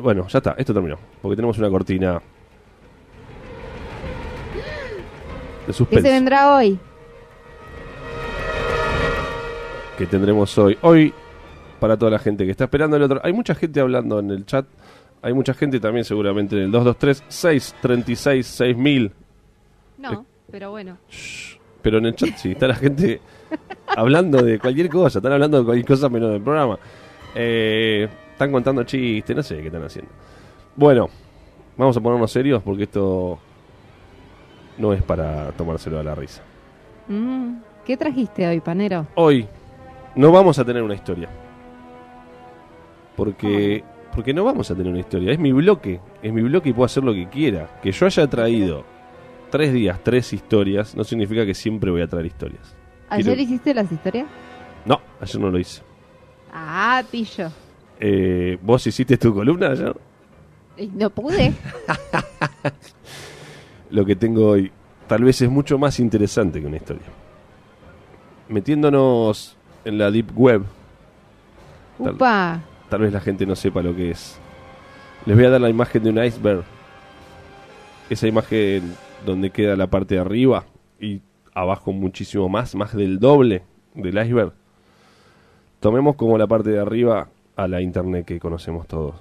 Bueno, ya está, esto terminó. Porque tenemos una cortina de ¿Qué suspense. se vendrá hoy? que tendremos hoy. Hoy, para toda la gente que está esperando el otro. Hay mucha gente hablando en el chat. Hay mucha gente también seguramente en el 223-636-6000. No, pero bueno. Pero en el chat sí, está la gente hablando de cualquier cosa. Están hablando de cualquier cosa menos del programa. Eh, están contando chistes, no sé qué están haciendo. Bueno, vamos a ponernos serios porque esto no es para tomárselo a la risa. Mm, ¿Qué trajiste hoy, panero? Hoy no vamos a tener una historia. Porque, porque no vamos a tener una historia. Es mi bloque. Es mi bloque y puedo hacer lo que quiera. Que yo haya traído tres días, tres historias, no significa que siempre voy a traer historias. ¿Ayer Quiero- hiciste las historias? No, ayer no lo hice. Ah, pillo. Eh, ¿Vos hiciste tu columna ayer? No pude. Lo que tengo hoy tal vez es mucho más interesante que una historia. Metiéndonos en la deep web, Tal- tal vez la gente no sepa lo que es. Les voy a dar la imagen de un iceberg. Esa imagen donde queda la parte de arriba y abajo muchísimo más, más del doble del iceberg. Tomemos como la parte de arriba a la internet que conocemos todos.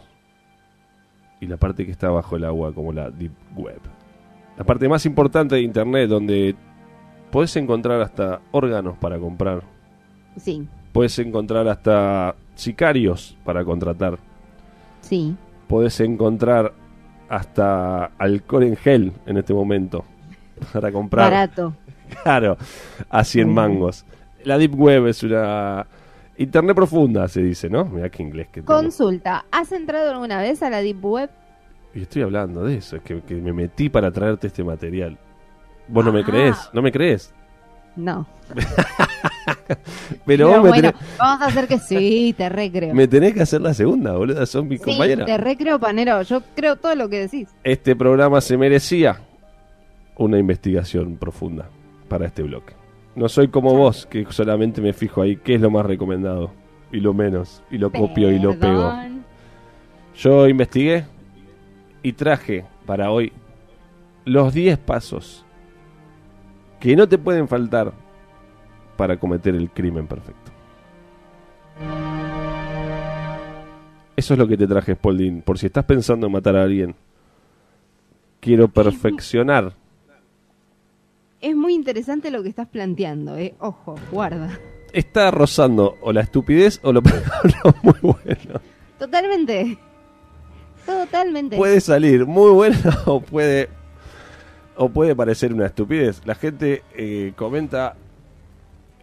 Y la parte que está bajo el agua como la deep web. La parte más importante de internet donde podés encontrar hasta órganos para comprar. Sí, Puedes encontrar hasta sicarios para contratar. sí. Podés encontrar hasta alcohol en gel en este momento para comprar. Barato. Claro, a 100 mangos. La Deep Web es una internet profunda, se dice, ¿no? Mira qué inglés que tengo. Consulta. ¿Has entrado alguna vez a la Deep Web? Y estoy hablando de eso, es que, que me metí para traerte este material. ¿Vos no me Ah. crees? ¿No me crees? No. Pero Pero vos me, bueno, tenés, vamos a hacer que sí, te recreo. me tenés que hacer la segunda, boludo. Son mis Sí, compañeras. te recreo, panero. Yo creo todo lo que decís. este programa se merecía una investigación profunda para este bloque. No soy como vos, que solamente me fijo ahí qué es lo más recomendado y lo menos, y lo copio y lo pego. Yo investigué y traje para hoy los 10 pasos que no te pueden faltar para cometer el crimen perfecto. Eso es lo que te traje, Spalding. Por si estás pensando en matar a alguien, quiero perfeccionar. Es muy interesante lo que estás planteando, eh. Ojo, guarda. Está rozando o la estupidez o lo, lo muy bueno. Totalmente. Totalmente. Puede salir muy bueno o puede o puede parecer una estupidez. La gente eh, comenta,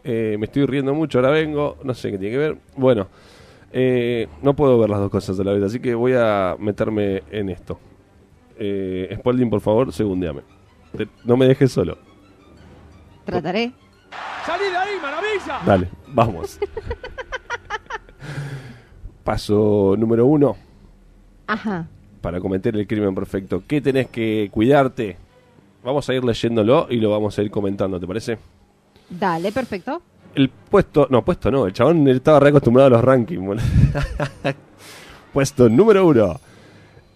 eh, me estoy riendo mucho, ahora vengo, no sé qué tiene que ver. Bueno, eh, no puedo ver las dos cosas a la vez, así que voy a meterme en esto. Eh, Spalding, por favor, segundeame. Te- no me dejes solo. Trataré. ¡Salí de ahí, maravilla! Dale, vamos. Paso número uno. Ajá. para cometer el crimen perfecto. ¿Qué tenés que cuidarte? Vamos a ir leyéndolo y lo vamos a ir comentando, ¿te parece? Dale, perfecto. El puesto, no, puesto no, el chabón estaba re acostumbrado a los rankings. puesto número uno.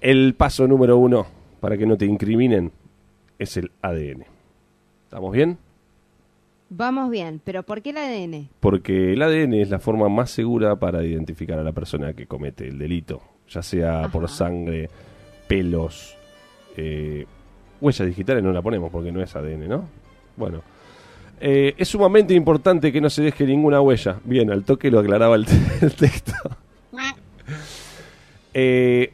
El paso número uno para que no te incriminen es el ADN. ¿Estamos bien? Vamos bien, pero ¿por qué el ADN? Porque el ADN es la forma más segura para identificar a la persona que comete el delito, ya sea por sangre, pelos, eh, huellas digitales no la ponemos porque no es ADN, ¿no? Bueno, eh, es sumamente importante que no se deje ninguna huella. Bien, al toque lo aclaraba el, el texto. Eh,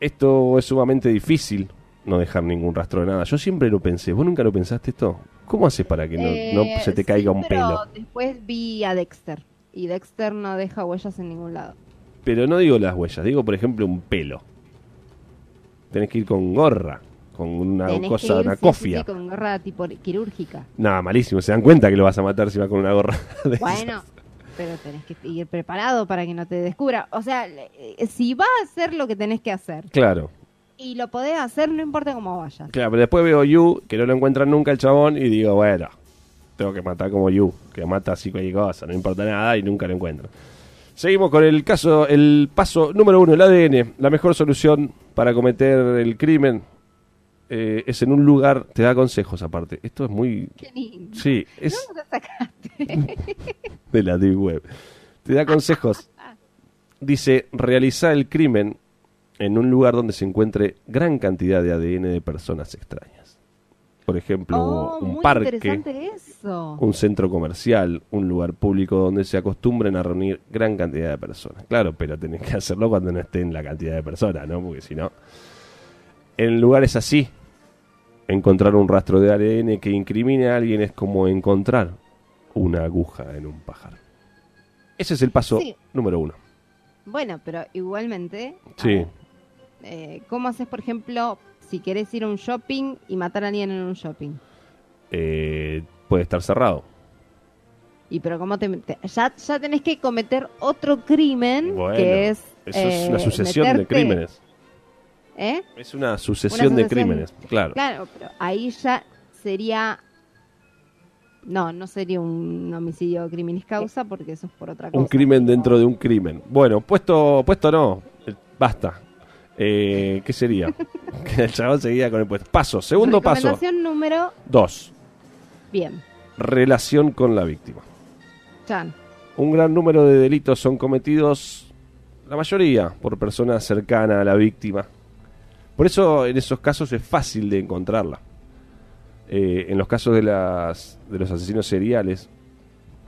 esto es sumamente difícil, no dejar ningún rastro de nada. Yo siempre lo pensé, ¿vos nunca lo pensaste esto? ¿Cómo haces para que no, no Eh, se te sí, caiga un pero pelo? Después vi a Dexter. Y Dexter no deja huellas en ningún lado. Pero no digo las huellas, digo por ejemplo un pelo. Tenés que ir con gorra, con una Tenés que cosa, ir, una sí, cofia. sí, con gorra tipo quirúrgica. Nada, malísimo. Se dan cuenta que lo vas a matar si vas con una gorra. de Bueno, pero tenés que ir preparado para que no te descubra. O sea, eh, si vas a hacer lo que tenés que hacer. Claro, y lo podés hacer, no importa cómo vayas. claro. Pero después veo You, que no lo encuentran nunca el chabón, y digo, bueno, tengo que matar como You, que mata así cualquier cosa, no importa nada y nunca lo encuentro. Seguimos con el caso, el paso número uno, el ADN. La mejor solución para cometer el crimen eh, es en un lugar, te da consejos aparte. Esto es muy... Qué lindo. Sí, es ¿Dónde lo sacaste? de la Deep Web. Te da consejos. Dice, realizar el crimen en un lugar donde se encuentre gran cantidad de ADN de personas extrañas. Por ejemplo, Oh, un parque, eso. un centro comercial, un lugar público donde se acostumbren a reunir gran cantidad de personas. Claro, pero tenés que hacerlo cuando no estén la cantidad de personas, ¿no? Porque si no... En lugares así, encontrar un rastro de ADN que incrimine a alguien es como encontrar una aguja en un pajar. Ese es el paso Sí. número uno. Bueno, pero igualmente, Sí. ver, eh, ¿cómo haces, por ejemplo, si querés ir a un shopping y matar a alguien en un shopping? Eh, puede estar cerrado. Y pero cómo te, te- ya, ya tenés que cometer otro crimen Bueno, que es Eso es eh, una sucesión de meterte- crímenes. ¿Eh? Es una sucesión, de sucesión. crímenes, claro. Claro, pero ahí ya sería no, no sería un homicidio criminis causa porque eso es por otra cosa. Un crimen dentro de un crimen. Bueno, puesto, puesto no. Eh, Basta. Eh, ¿Qué sería? que el chabón seguía con el puesto. Paso, segundo paso. Recomendación número Dos. bien. Relación con la víctima. Chan. Un gran número de delitos son cometidos, la mayoría, por personas cercanas a la víctima. Por eso en esos casos es fácil de encontrarla. Eh, en los casos de, las, de los asesinos seriales,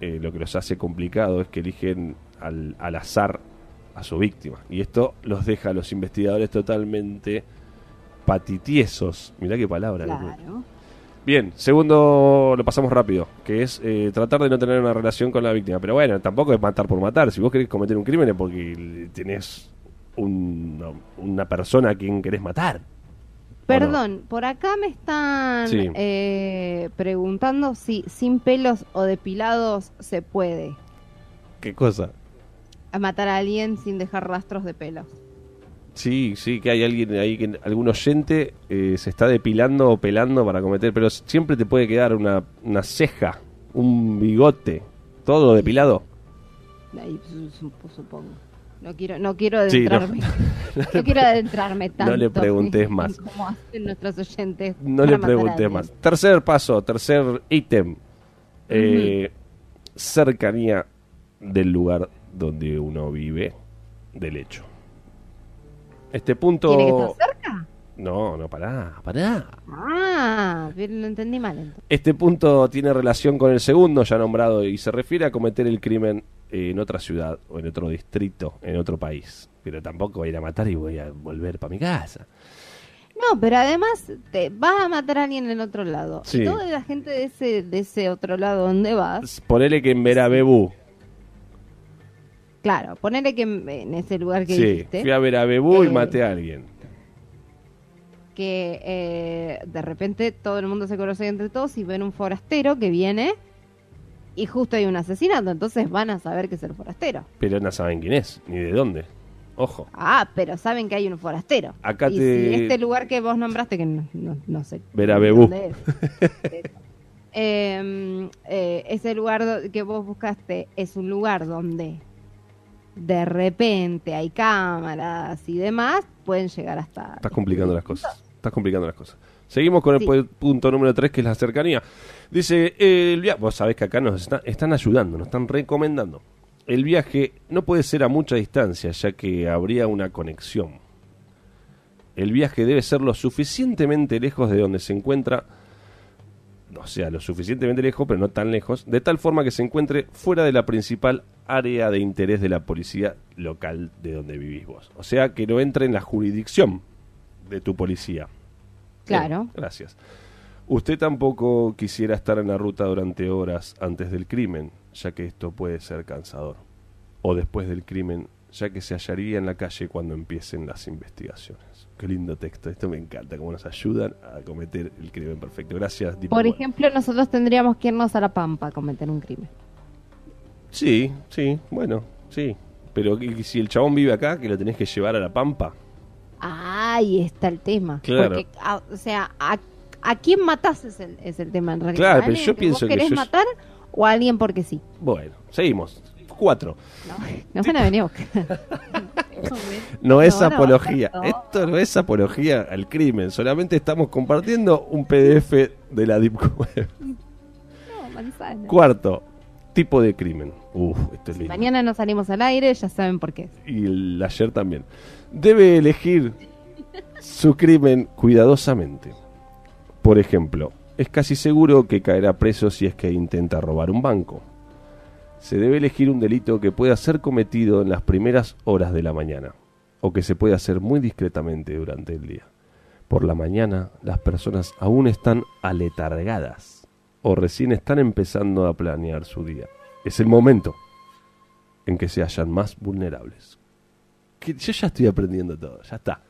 eh, lo que los hace complicado es que eligen al, al azar a su víctima. Y esto los deja a los investigadores totalmente patitiesos. Mirá qué palabra. Claro. Bien, segundo lo pasamos rápido, que es eh, tratar de no tener una relación con la víctima. Pero bueno, tampoco es matar por matar. Si vos querés cometer un crimen es porque tenés un- una persona a quien querés matar. Perdón, por acá me están Sí. eh, preguntando si sin pelos o depilados se puede ¿Qué cosa? Matar a alguien sin dejar rastros de pelos. Sí, sí, que hay alguien ahí, que algún oyente eh, se está depilando o pelando para cometer, pero siempre te puede quedar una, una ceja, un bigote, todo depilado. Ahí su- su- supongo. No quiero, no quiero Sí, no. adentrarme. no, quiero adentrarme tanto. le preguntes más. hacen nuestros oyentes. No le a alguien. más. Tercer paso, tercer ítem. Eh, Cercanía del lugar donde uno vive del hecho. Este punto... ¿Tiene que estar cerca? No, no, pará, pará. Ah, bien, lo entendí mal entonces. Este punto tiene relación con el segundo ya nombrado y se refiere a cometer el crimen en otra ciudad o en otro distrito, en otro país. Pero tampoco voy a ir a matar y voy a volver para mi casa. No, pero además te vas a matar a alguien en otro lado. Sí. Y toda la gente de ese, de ese otro lado donde vas, Ponele que en Verabebú. Claro, ponele que en, en ese lugar que Sí, dijiste, fui a Verabebú y Eh, maté a alguien. que eh, de repente todo el mundo se conoce entre todos y ven un forastero que viene y justo hay un asesinato, entonces van a saber que es el forastero. Pero no saben quién es, ni de dónde. Ojo. Ah, pero saben que hay un forastero. Acá y te- si este lugar que vos nombraste, que no, no, no sé. Verabebú. dónde es. Eh, eh, ese lugar que vos buscaste es un lugar donde de repente hay cámaras y demás, pueden llegar hasta... Estás complicando las cosas. Estás complicando las cosas. Seguimos con el Sí. punto número 3, que es la cercanía. Dice, eh, el viaje, vos sabés que acá nos está- están ayudando, nos están recomendando. El viaje no puede ser a mucha distancia, ya que habría una conexión. El viaje debe ser lo suficientemente lejos de donde se encuentra, o sea, lo suficientemente lejos, pero no tan lejos, de tal forma que se encuentre fuera de la principal área de interés de la policía local de donde vivís vos. O sea, que no entre en la jurisdicción de tu policía. Claro. Bien, gracias. Usted tampoco quisiera estar en la ruta durante horas antes del crimen, ya que esto puede ser cansador. O después del crimen, ya que se hallaría en la calle cuando empiecen las investigaciones. Qué lindo texto, esto me encanta, cómo nos ayudan a cometer el crimen perfecto. Gracias, Por ejemplo, nosotros tendríamos que irnos a La Pampa a cometer un crimen. Sí, sí, bueno, sí. Pero ¿y si el chabón vive acá, que lo tenés que llevar a la pampa. Ahí está el tema. Claro. Porque, a- o sea, a, ¿a quién matás es el, es el tema en realidad? Claro, ¿A pero yo pienso vos que querés yo- matar o a alguien porque sí? Bueno, seguimos. Cuatro. No, nos van a venir a buscar. No es No, apología. no. Esto no es apología al crimen. Solamente estamos compartiendo un PDF de la Deep Web. No, manzana. Cuarto, tipo de crimen. Uf, esto es lindo. Mañana no salimos al aire, ya saben por qué. Y el ayer también. Debe elegir su crimen cuidadosamente. Por ejemplo, es casi seguro que caerá preso si es que intenta robar un banco. Se debe elegir un delito que pueda ser cometido en las primeras horas de la mañana o que se puede hacer muy discretamente durante el día. Por la mañana las personas aún están aletargadas o recién están empezando a planear su día. Es el momento en que se hallan más vulnerables. Yo ya estoy aprendiendo todo, ya está.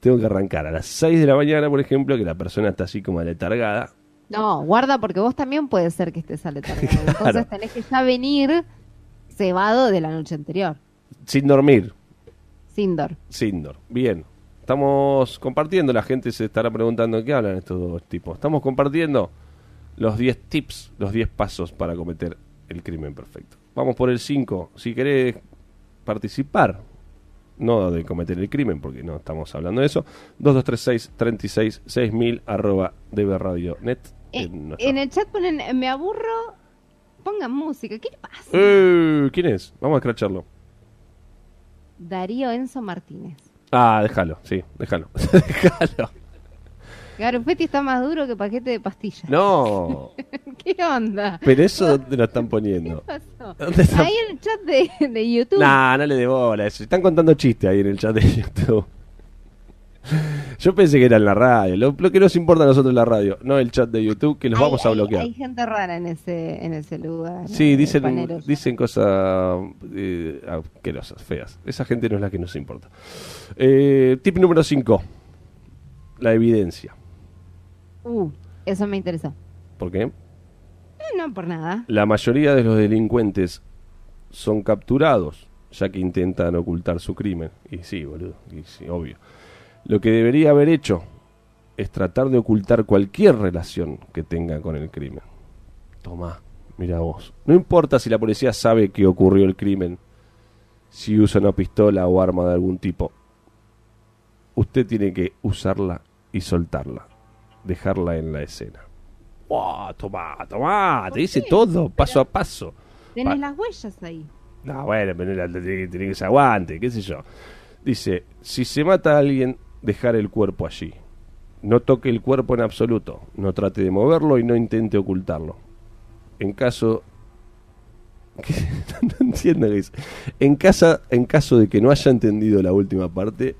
Tengo que arrancar a las 6 de la mañana, por ejemplo, que la persona está así como aletargada. No, guarda porque vos también puede ser que estés aletargado. Entonces tenés que ya venir cebado de la noche anterior. Sin dormir, Sindor. sin dormir. Bien. Estamos compartiendo, la gente se estará preguntando qué hablan estos dos tipos. Estamos compartiendo los 10 tips, los 10 pasos para cometer el crimen perfecto. Vamos por el 5. Si querés participar, no de cometer el crimen, porque no estamos hablando de eso, 2236 36 6000 arroba dbradio.net. Eh, en nuestra- en el chat ponen, me aburro, pongan música. ¿Qué le pasa? Eh, ¿Quién es? Vamos a escracharlo. Darío Enzo Martínez. Ah, déjalo, sí, déjalo. déjalo. Garufetti está más duro que paquete de pastillas. No, ¿Qué onda? pero eso dónde lo están poniendo. ¿Qué pasó? ¿Dónde está? Ahí en el chat de, de YouTube. Nah, no le bola a eso. Están contando chistes ahí en el chat de YouTube. Yo pensé que era en la radio. Lo, lo que nos importa a nosotros es la radio, no el chat de YouTube, que los Hay- vamos a hay- bloquear. Hay, gente rara en ese, en ese lugar. Sí, dicen, paneros. dicen cosas eh, asquerosas, feas. Esa gente no es la que nos importa. Eh, tip número 5. La evidencia. Uh, eso me interesó. ¿Por qué? Eh, no por nada. La mayoría de los delincuentes son capturados, ya que intentan ocultar su crimen. Y sí, boludo, y sí, obvio. Lo que debería haber hecho es tratar de ocultar cualquier relación que tenga con el crimen. Tomá, mira vos. No importa si la policía sabe que ocurrió el crimen, si usa una pistola o arma de algún tipo. Usted tiene que usarla y soltarla. Dejarla en la escena. ¡Wow! Tomá, tomá, te dice todo, paso a paso. Tenés Pa- las huellas ahí. No, bueno, que- tiene que se aguante, qué sé yo. Dice, si se mata a alguien, dejar el cuerpo allí. No toque el cuerpo en absoluto. No trate de moverlo y no intente ocultarlo. En caso... No entiendo qué dice. En, casa, en caso de que no haya entendido la última parte,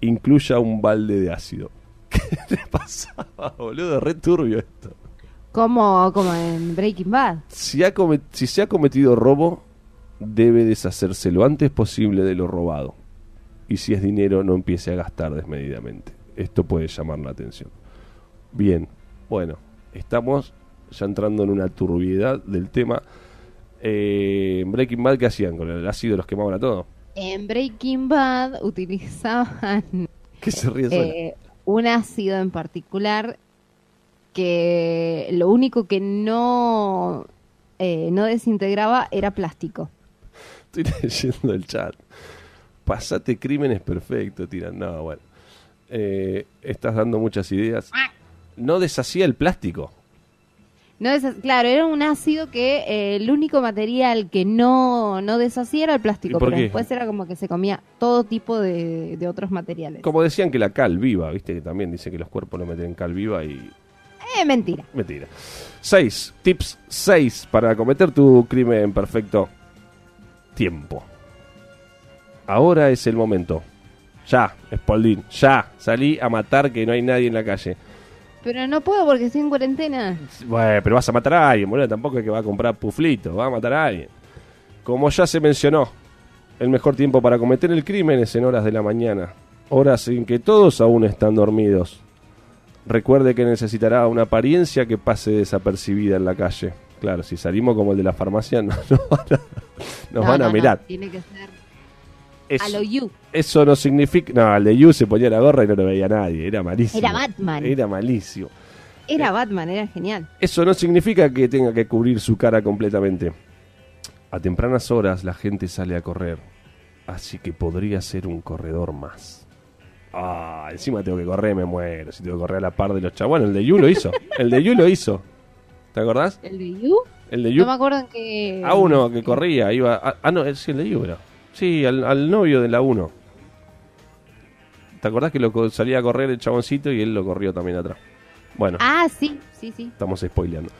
incluya un balde de ácido. ¿Qué le pasaba, boludo? Re turbio esto. Como, como en Breaking Bad. Si, ha comet- si se ha cometido robo, debe deshacerse lo antes posible de lo robado. Y si es dinero, no empiece a gastar desmedidamente. Esto puede llamar la atención. Bien, bueno, estamos ya entrando en una turbiedad del tema. Eh, en Breaking Bad, ¿qué hacían? Con el ácido los quemaban a todos. En Breaking Bad utilizaban ¿Qué se ríe eh, un ácido en particular que lo único que no, eh, no desintegraba era plástico. Estoy leyendo el chat. Pasate crímenes perfecto, tiran. No, bueno. Eh, estás dando muchas ideas. No deshacía el plástico. No claro, era un ácido que eh, el único material que no, no deshacía era el ¿Y plástico, pero qué? después era como que se comía todo tipo de, de otros materiales. Como decían que la cal viva, viste que también dice que los cuerpos lo meten en cal viva y. Eh, mentira. Mentira. 6. Tips 6 para cometer tu crimen perfecto. Tiempo. Ahora es el momento. Ya, Spalding, ya. Salí a matar que no hay nadie en la calle. Pero no puedo porque estoy en cuarentena. Bueno, pero vas a matar a alguien, boludo. Tampoco es que va a comprar puflito, va a matar a alguien. Como ya se mencionó, el mejor tiempo para cometer el crimen es en horas de la mañana. Horas en que todos aún están dormidos. Recuerde que necesitará una apariencia que pase desapercibida en la calle. Claro, si salimos como el de la farmacia, no, nos van a, nos No, van a mirar. Tiene que ser Eso, a lo you. eso no significa... No, el de Yu se ponía la gorra y no lo veía nadie. Era malísimo. Era Batman. Era malísimo. Era Batman, era genial. Eso no significa que tenga que cubrir su cara completamente. A tempranas horas la gente sale a correr, así que podría ser un corredor más. Ah, encima tengo que correr, me muero. Si tengo que correr a la par de los chavos. Bueno, el de Yu lo hizo. El de Yu lo hizo. ¿Te acordás? ¿El de You? El de No Yu. me acuerdo en qué... A uno que corría, iba. ah, no, sí, el de Yu era. Sí, al, al novio de la 1. ¿Te acordás que lo salía a correr el chaboncito y él lo corrió también atrás? Bueno. Ah, sí, sí, sí. Estamos spoileando.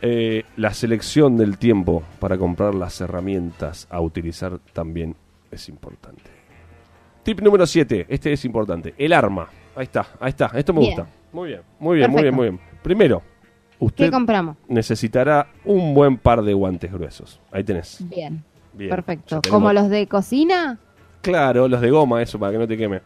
Eh, la selección del tiempo para comprar las herramientas a utilizar también es importante. Tip número 7, este es importante. El arma. Ahí está, ahí está. Esto me Bien. gusta. Muy bien, muy bien, muy bien, muy bien. Primero, ¿Qué usted compramos? necesitará un buen par de guantes gruesos. Ahí tenés. Bien, Bien. perfecto. ¿Como los de cocina? Claro, los de goma, eso, para que no te queme.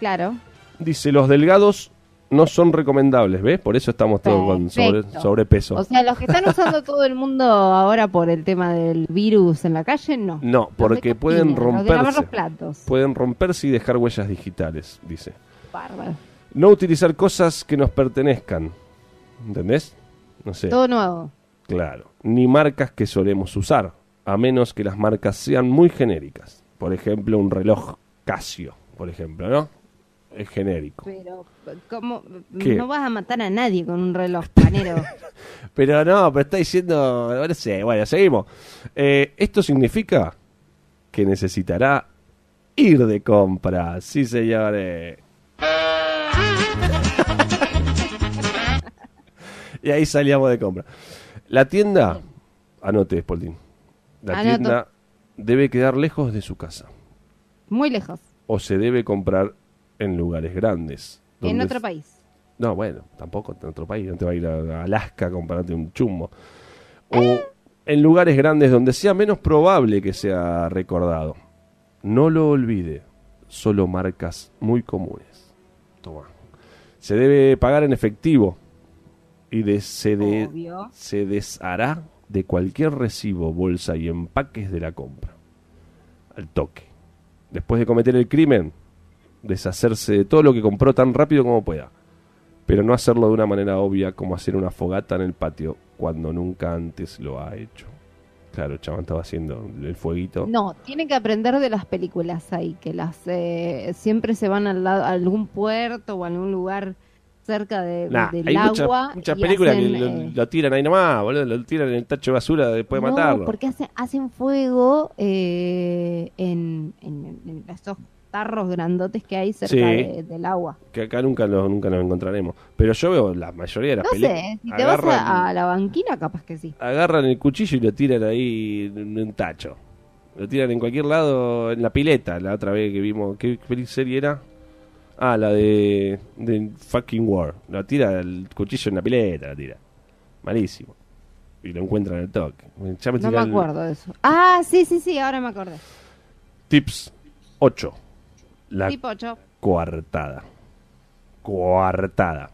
Claro. Dice, los delgados no son recomendables, ¿ves? Por eso estamos todos con sobre- sobrepeso. O sea, los que están usando todo el mundo ahora por el tema del virus en la calle, no. no, Los porque cocina, pueden Los romperse. los platos. pueden romperse y dejar huellas digitales, dice. Bárbaro. No utilizar cosas que nos pertenezcan. ¿Entendés? No sé. Todo nuevo. Claro. Ni marcas que solemos usar, a menos que las marcas sean muy genéricas. Por ejemplo, un reloj Casio, por ejemplo, ¿no? Es genérico. Pero, ¿cómo? ¿Qué? No vas a matar a nadie con un reloj panero. Pero no, pero está diciendo, no sé, bueno, seguimos. Eh, esto significa que necesitará ir de compra, sí señores. y ahí salíamos de compra. La tienda, anote, Spalding. La Anoto. tienda debe quedar lejos de su casa Muy lejos. o se debe comprar en lugares grandes. En otro es- país. no, bueno, tampoco en otro país. No te va a ir a Alaska a comprarte un chumbo. O en lugares grandes donde sea menos probable que sea recordado. No lo olvide. Solo marcas muy comunes. Toma. Se debe pagar en efectivo. Y de- se, de- se deshará de cualquier recibo, bolsa y empaques de la compra. Al toque. Después de cometer el crimen, deshacerse de todo lo que compró tan rápido como pueda. Pero no hacerlo de una manera obvia como hacer una fogata en el patio cuando nunca antes lo ha hecho. Claro, chabón estaba haciendo el fueguito. No, tienen que aprender de las películas ahí, que las eh, siempre se van al lado, a algún puerto o a algún lugar cerca de, Nah, del hay muchas, agua. muchas y películas hacen, que lo, eh, lo tiran ahí nomás, boludo, lo tiran en el tacho de basura después de no, matarlo. porque hacen, hacen fuego eh, en, en- en esos tarros grandotes que hay cerca Sí. de- del agua. Que acá nunca lo, nunca nos encontraremos. Pero yo veo la mayoría de las No películas. sé, si te vas a, a la banquina, capaz que sí. agarran el cuchillo y lo tiran ahí en un tacho. Lo tiran en cualquier lado, en la pileta, la otra vez que vimos. ¿Qué peli- serie era? Ah, la de, de Fucking War. Lo tira el cuchillo en la pileta, lo tira. Malísimo. Y lo encuentran al toque. Ya me No me el- acuerdo de eso. Ah, sí, sí, sí, ahora me acordé. Tips 8. La Tipo 8. coartada. Coartada.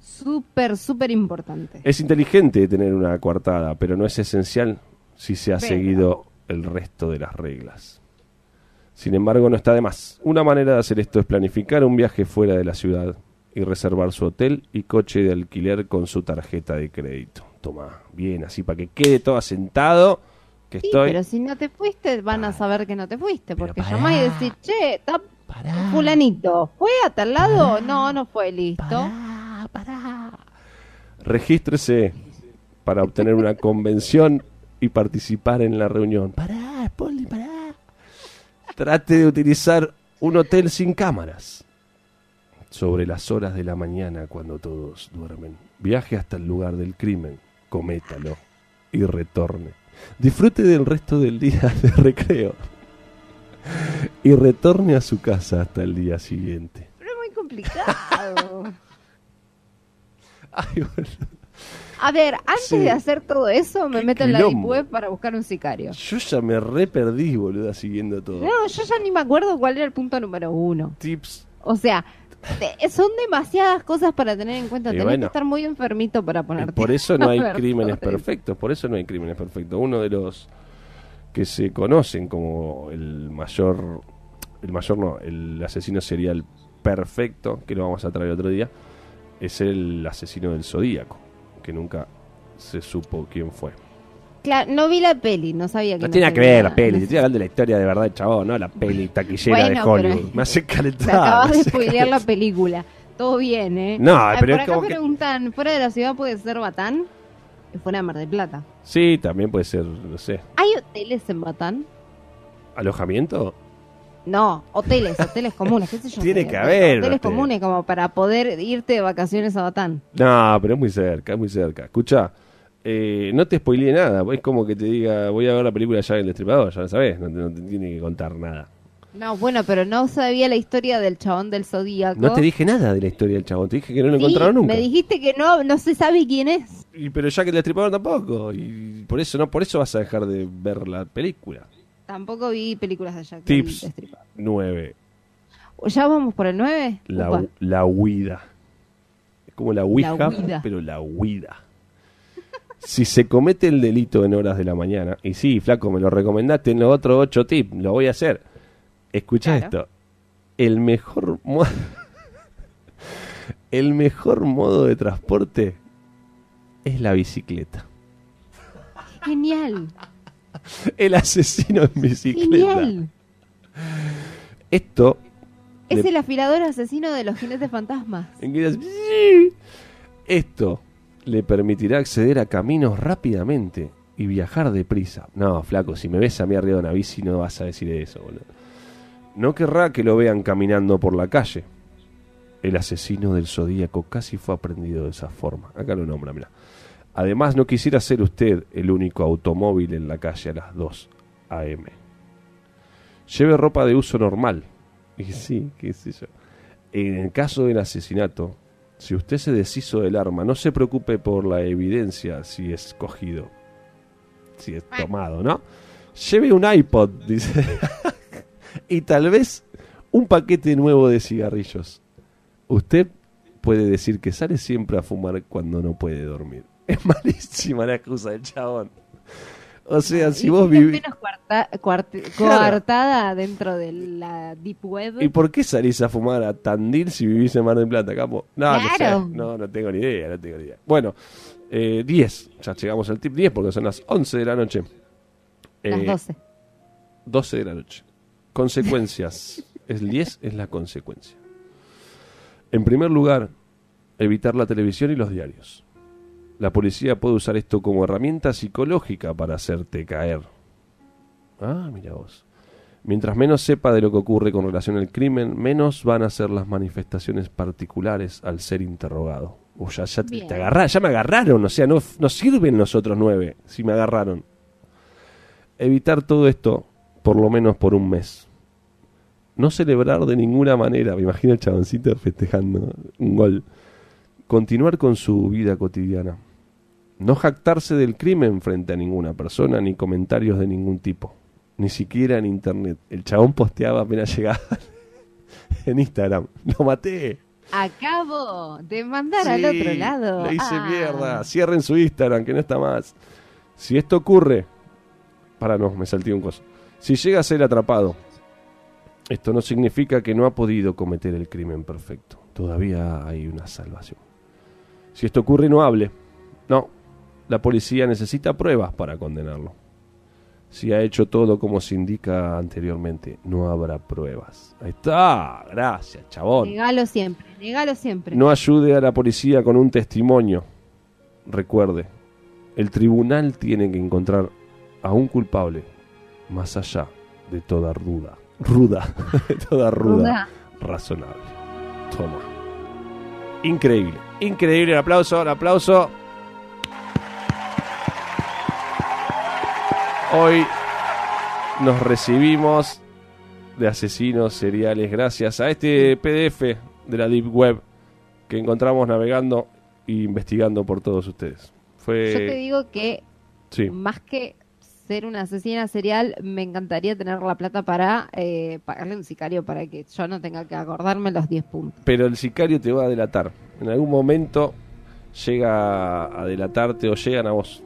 Súper, súper importante. Es inteligente tener una coartada, pero no es esencial si se ha Pero- seguido el resto de las reglas. Sin embargo, no está de más. Una manera de hacer esto es planificar un viaje fuera de la ciudad y reservar su hotel y coche de alquiler con su tarjeta de crédito. Toma, bien, así para que quede todo asentado. Que Sí, estoy. pero si no te fuiste, van a saber que no te fuiste. Porque pará. llamás y decís, che, está fulanito. ¿Fue a tal lado? No, no fue, listo. Regístrese para obtener una convención y participar en la reunión. Pará, pará. Trate de utilizar un hotel sin cámaras. Sobre las horas de la mañana, cuando todos duermen, viaje hasta el lugar del crimen, cométalo y retorne. Disfrute del resto del día de recreo y retorne a su casa hasta el día siguiente. Pero es muy complicado. Ay, boludo. A ver, antes Sí. de hacer todo eso, me meto en la deep web para buscar un sicario. Yo ya me re perdí, boluda, siguiendo todo. No, yo ya ni me acuerdo cuál era el punto número uno. Tips. O sea, te- son demasiadas cosas para tener en cuenta. Y Tenés bueno. que estar muy enfermito para ponerte. Por eso no hay crímenes perfectos. Por eso no hay crímenes perfectos. Uno de los que se conocen como el mayor. El mayor no, el asesino serial perfecto, que lo vamos a traer otro día, es el asesino del zodíaco, que nunca se supo quién fue. Claro, no vi la peli, no sabía que No tiene nada que ver la peli, te no estoy hablando de la historia de verdad del chabón, no la peli taquillera Bueno, de pero- Hollywood. Me hace calentar. acabas de spoilear la película. Todo bien, ¿eh? No, pero por es acá como que- preguntan, ¿fuera de la ciudad puede ser Batán? Fuera de Mar del Plata. Sí, también puede ser, no sé, ¿Hay hoteles en Batán? alojamiento. No, hoteles, hoteles comunes, qué sé yo. Tiene que haber Hoteles hotel. comunes como para poder irte de vacaciones a Batán. No, pero es muy cerca, es muy cerca. Escucha, eh, no te spoileé nada, es como que te diga, voy a ver la película ya en el destripador, ya lo sabes, no te, no te tiene que contar nada. No, bueno, pero no sabía la historia del chabón del Zodíaco. No te dije nada de la historia del chabón, te dije que no lo Sí, encontraron nunca. Me dijiste que no, no se sabe quién es. Y, pero ya que el destripador tampoco, y por eso no por eso vas a dejar de ver la película. Tampoco vi películas de Jack. Tips. el Destripador. 9. ¿Ya vamos por el 9? La, la huida. Es como la ouija, huida. pero la huida. Si se comete el delito en horas de la mañana, y sí, flaco, me lo recomendaste en los otros ocho tips, lo voy a hacer. Escucha Claro. esto. El mejor mo- el mejor modo de transporte es la bicicleta. Genial. El asesino en bicicleta. Genial. Esto Es el afilador asesino de los jinetes fantasmas. Esto le permitirá acceder a caminos rápidamente y viajar deprisa. No, flaco, si me ves a mí arriba de una bici no vas a decir eso, boludo. No querrá que lo vean caminando por la calle. El asesino del zodíaco casi fue aprendido de esa forma. Acá lo nombra, mira. Además, no quisiera ser usted el único automóvil en la calle a las 2 a.m. Lleve ropa de uso normal. Y sí, qué sé yo. En el caso del asesinato, si usted se deshizo del arma, no se preocupe por la evidencia si es cogido, si es tomado, ¿no? Lleve un iPod, dice. y tal vez un paquete nuevo de cigarrillos. Usted puede decir que sale siempre a fumar cuando no puede dormir. Es malísima la excusa del chabón. O sea, si vos vivís... menos cuarta- cuart- Claro. coartada dentro de la Deep Web. ¿Y por qué salís a fumar a Tandil si vivís en Mar del Plata, capo? No, no Claro. sé. No, no tengo ni idea, no tengo ni idea. Bueno, eh, 10. Ya llegamos al tip 10 porque son las 11 de la noche. Las Eh, 12. 12 de la noche. Consecuencias. el 10 es la consecuencia. En primer lugar, evitar la televisión y los diarios. La policía puede usar esto como herramienta psicológica para hacerte caer. Ah, mira vos. Mientras menos sepa de lo que ocurre con relación al crimen, menos van a ser las manifestaciones particulares al ser interrogado. O ya, ya te, te ya me agarraron, o sea, no, no sirven los otros nueve si me agarraron. Evitar todo esto por lo menos por un mes. No celebrar de ninguna manera, me imagino el chaboncito festejando un gol. Continuar con su vida cotidiana. No jactarse del crimen frente a ninguna persona ni comentarios de ningún tipo. Ni siquiera en internet. El chabón posteaba apenas llegaba en Instagram. Lo maté. Acabo de mandar al otro lado. Le hice Ah. mierda. Cierren su Instagram, que no está más. Si esto ocurre. Para no, me salté un coso. Si llega a ser atrapado, esto no significa que no ha podido cometer el crimen perfecto. Todavía hay una salvación. Si esto ocurre, no hable. No, la policía necesita pruebas para condenarlo. Si ha hecho todo como se indica anteriormente, no habrá pruebas. Ahí está, gracias, chabón. Negalo siempre, negalo siempre. No ayude a la policía con un testimonio. Recuerde, el tribunal tiene que encontrar a un culpable más allá de toda ruda. Ruda. de toda ruda, Ruda. razonable. Toma. Increíble. Increíble. El aplauso, el aplauso. Hoy nos recibimos de asesinos seriales gracias a este PDF de la Deep Web que encontramos navegando e investigando por todos ustedes. Fue Yo te digo que sí. más que ser una asesina serial, me encantaría tener la plata para eh, pagarle un sicario para que yo no tenga que acordarme los 10 puntos. pero el sicario te va a delatar. En algún momento llega a delatarte o llegan a vos.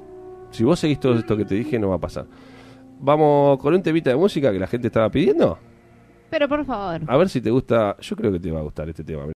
Si vos seguís todo esto que te dije, no va a pasar. Vamos con un temita de música que la gente estaba pidiendo. Pero por favor. A ver si te gusta. Yo creo que te va a gustar este tema.